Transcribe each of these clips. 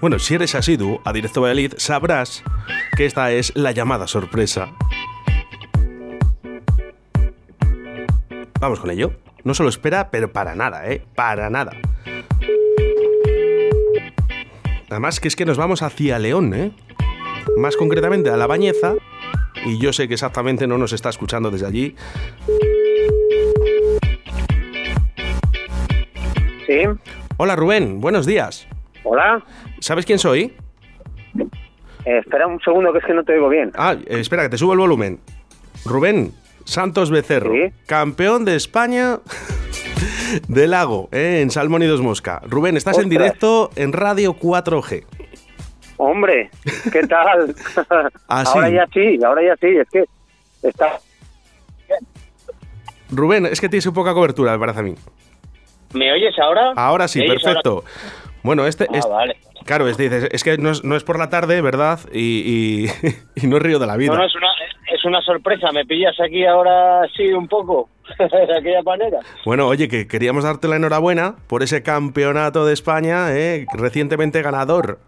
Bueno, si eres asiduo a Directo Valladolid, sabrás que esta es la llamada sorpresa. Vamos con ello. No solo espera, pero para nada, ¿eh? Para nada. Además que es que nos vamos hacia León, ¿eh? Más concretamente a La Bañeza. Y yo sé que exactamente no nos está escuchando desde allí. Sí. Hola Rubén, buenos días. Hola. ¿Sabes quién soy? Eh, espera un segundo que es que no te oigo bien. Ah, espera, que te subo el volumen. Rubén Santos Becerro, Sí. campeón de España del lago, eh, en Salmón y Dos Mosca. Rubén, estás en directo en Radio 4G. Hombre, ¿qué tal? Ah. Ahora ya sí, ahora ya sí. Es que está. Rubén, es que tienes un poca cobertura, me parece a mí. ¿Me oyes ahora? Ahora sí, ¿Me oyes perfecto. Bueno, este ahora? es, Ah, vale. claro, es, dices, es que no es, no es por la tarde, ¿verdad? Y, y- y no es río de la vida. No, no, es una, es una sorpresa. Me pillas aquí ahora sí un poco. de aquella manera. Bueno, oye, que queríamos darte la enhorabuena por ese campeonato de España, eh, recientemente ganador.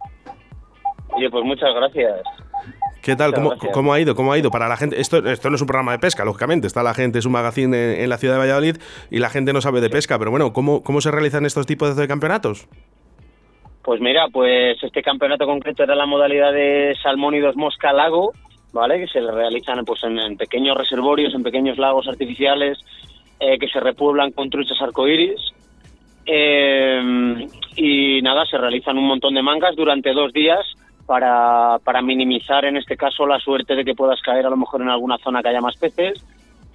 Oye, pues muchas gracias. ¿Qué tal? ¿Cómo, ha ido? ¿Cómo ha ido? Para la gente, esto, esto no es un programa de pesca, lógicamente. Está la gente, es un magazine en, en la ciudad de Valladolid y la gente no sabe de pesca. Pero bueno, ¿cómo, cómo se realizan estos tipos de campeonatos? Pues mira, pues este campeonato concreto era la modalidad de salmón y dos mosca lago, ¿vale? Que se realizan pues en, en pequeños reservorios, en pequeños lagos artificiales eh, que se repueblan con truchas arcoíris. Eh, y nada, se realizan un montón de mangas durante dos días para, para minimizar en este caso la suerte de que puedas caer a lo mejor en alguna zona que haya más peces.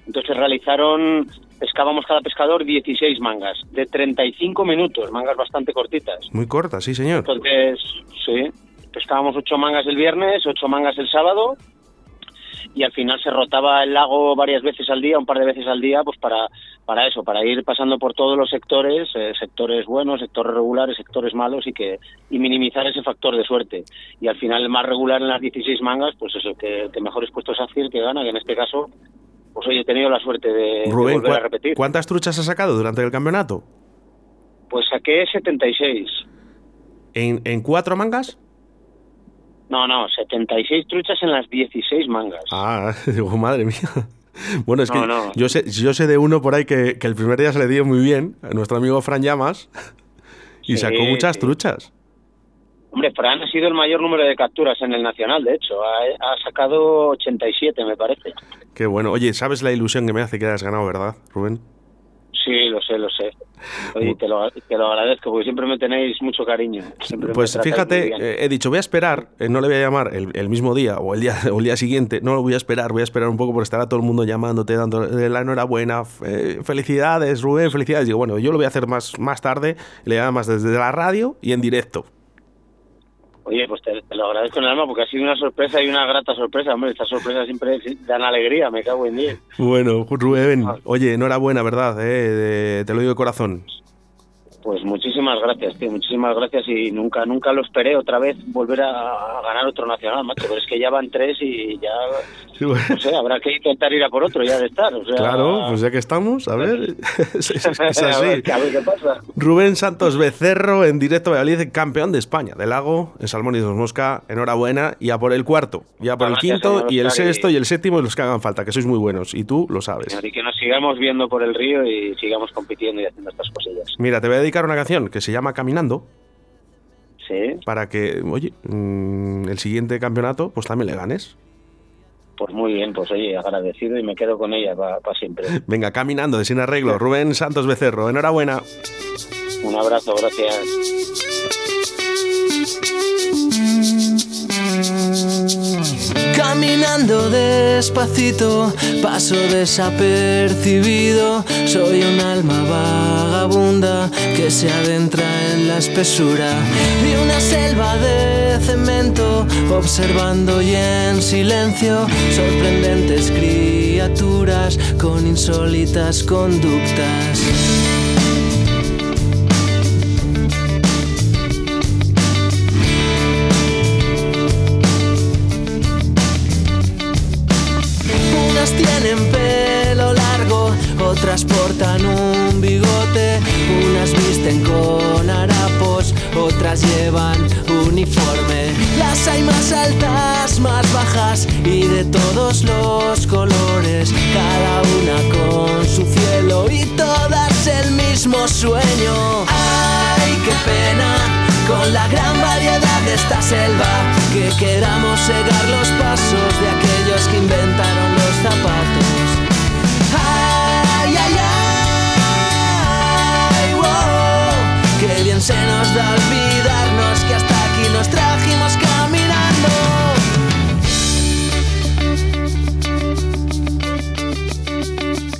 Entonces realizaron, pescábamos cada pescador 16 mangas de 35 minutos, mangas bastante cortitas. Muy corta, sí, señor. Entonces, sí, pescábamos ocho mangas el viernes, ocho mangas el sábado y al final se rotaba el lago varias veces al día, un par de veces al día, pues para, para eso, para ir pasando por todos los sectores, eh, sectores buenos, sectores regulares, sectores malos y que y minimizar ese factor de suerte. Y al final el más regular en las 16 mangas, pues eso, que que mejores puestos hace el que gana, que en este caso, pues hoy he tenido la suerte de, de Rubén, volver a ¿cuá- repetir. ¿cuántas truchas has sacado durante el campeonato? Pues saqué 76. ¿En, en cuatro mangas? No, no, 76 truchas en las 16 mangas. Ah, digo, madre mía. Bueno, es que no. Yo, sé, yo sé de uno por ahí que, que el primer día se le dio muy bien, a nuestro amigo Fran Llamas, y Sí, sacó muchas sí. truchas. Hombre, Fran ha sido el mayor número de capturas en el Nacional, de hecho. Ha, ha sacado 87, me parece. Qué bueno. Oye, ¿sabes la ilusión que me hace que hayas ganado, verdad, Rubén? Sí, lo sé, lo sé. Oye, te lo, te lo agradezco porque siempre me tenéis mucho cariño. Siempre Pues fíjate, eh, he dicho, voy a esperar, eh, no le voy a llamar el, el mismo día o el día o el día siguiente, no lo voy a esperar, voy a esperar un poco porque estará todo el mundo llamándote, dando la enhorabuena, eh, felicidades, Rubén, felicidades. Digo, bueno, yo lo voy a hacer más, más tarde, le llamo más desde la radio y en directo. Oye, pues te, lo agradezco en el alma porque ha sido una sorpresa y una grata sorpresa. Hombre, estas sorpresas siempre dan alegría, me cago en 10. Bueno, Rubén, oye, enhorabuena, ¿verdad? Eh, de- te lo digo de corazón. Pues muchísimas gracias, tío, muchísimas gracias y nunca nunca lo esperé otra vez volver a, a ganar otro nacional, macho, pero es que ya van tres y ya, Sí, bueno. no sé, habrá que intentar ir a por otro ya de estar, o sea... Claro, pues ya que estamos, a ver, es, es- es a, ver, a ver qué pasa. Rubén Santos Becerro en directo Valladolid, campeón de España del lago en Salmón y Dos Mosca. Enhorabuena. Y a por el cuarto, y a por el Gracias, quinto, señor y el sexto y el séptimo y los que hagan falta, que sois muy buenos. Y tú lo sabes. Y que nos sigamos viendo por el río y sigamos compitiendo y haciendo estas cosillas. Mira, te voy a dedicar una canción que se llama Caminando, Sí, para que, oye, mm, el siguiente campeonato, pues también le ganes. pues muy bien, pues oye, agradecido y me quedo con ella para siempre. Venga, caminando de sin arreglo. Rubén Santos Becerro, enhorabuena. Un abrazo, gracias. Caminando despacito, paso desapercibido. Soy un alma vagabunda que se adentra en la espesura de una selva de cemento, observando y en silencio sorprendentes criaturas con insólitas conductas. Visten con harapos, otras llevan uniforme. Las hay más altas, más bajas y de todos los colores, cada una con su cielo y todas el mismo sueño. ¡Ay, qué pena! Con la gran variedad de esta selva, que queramos cegar los pasos de aquellos que inventaron los zapatos. que bien se nos da olvidarnos.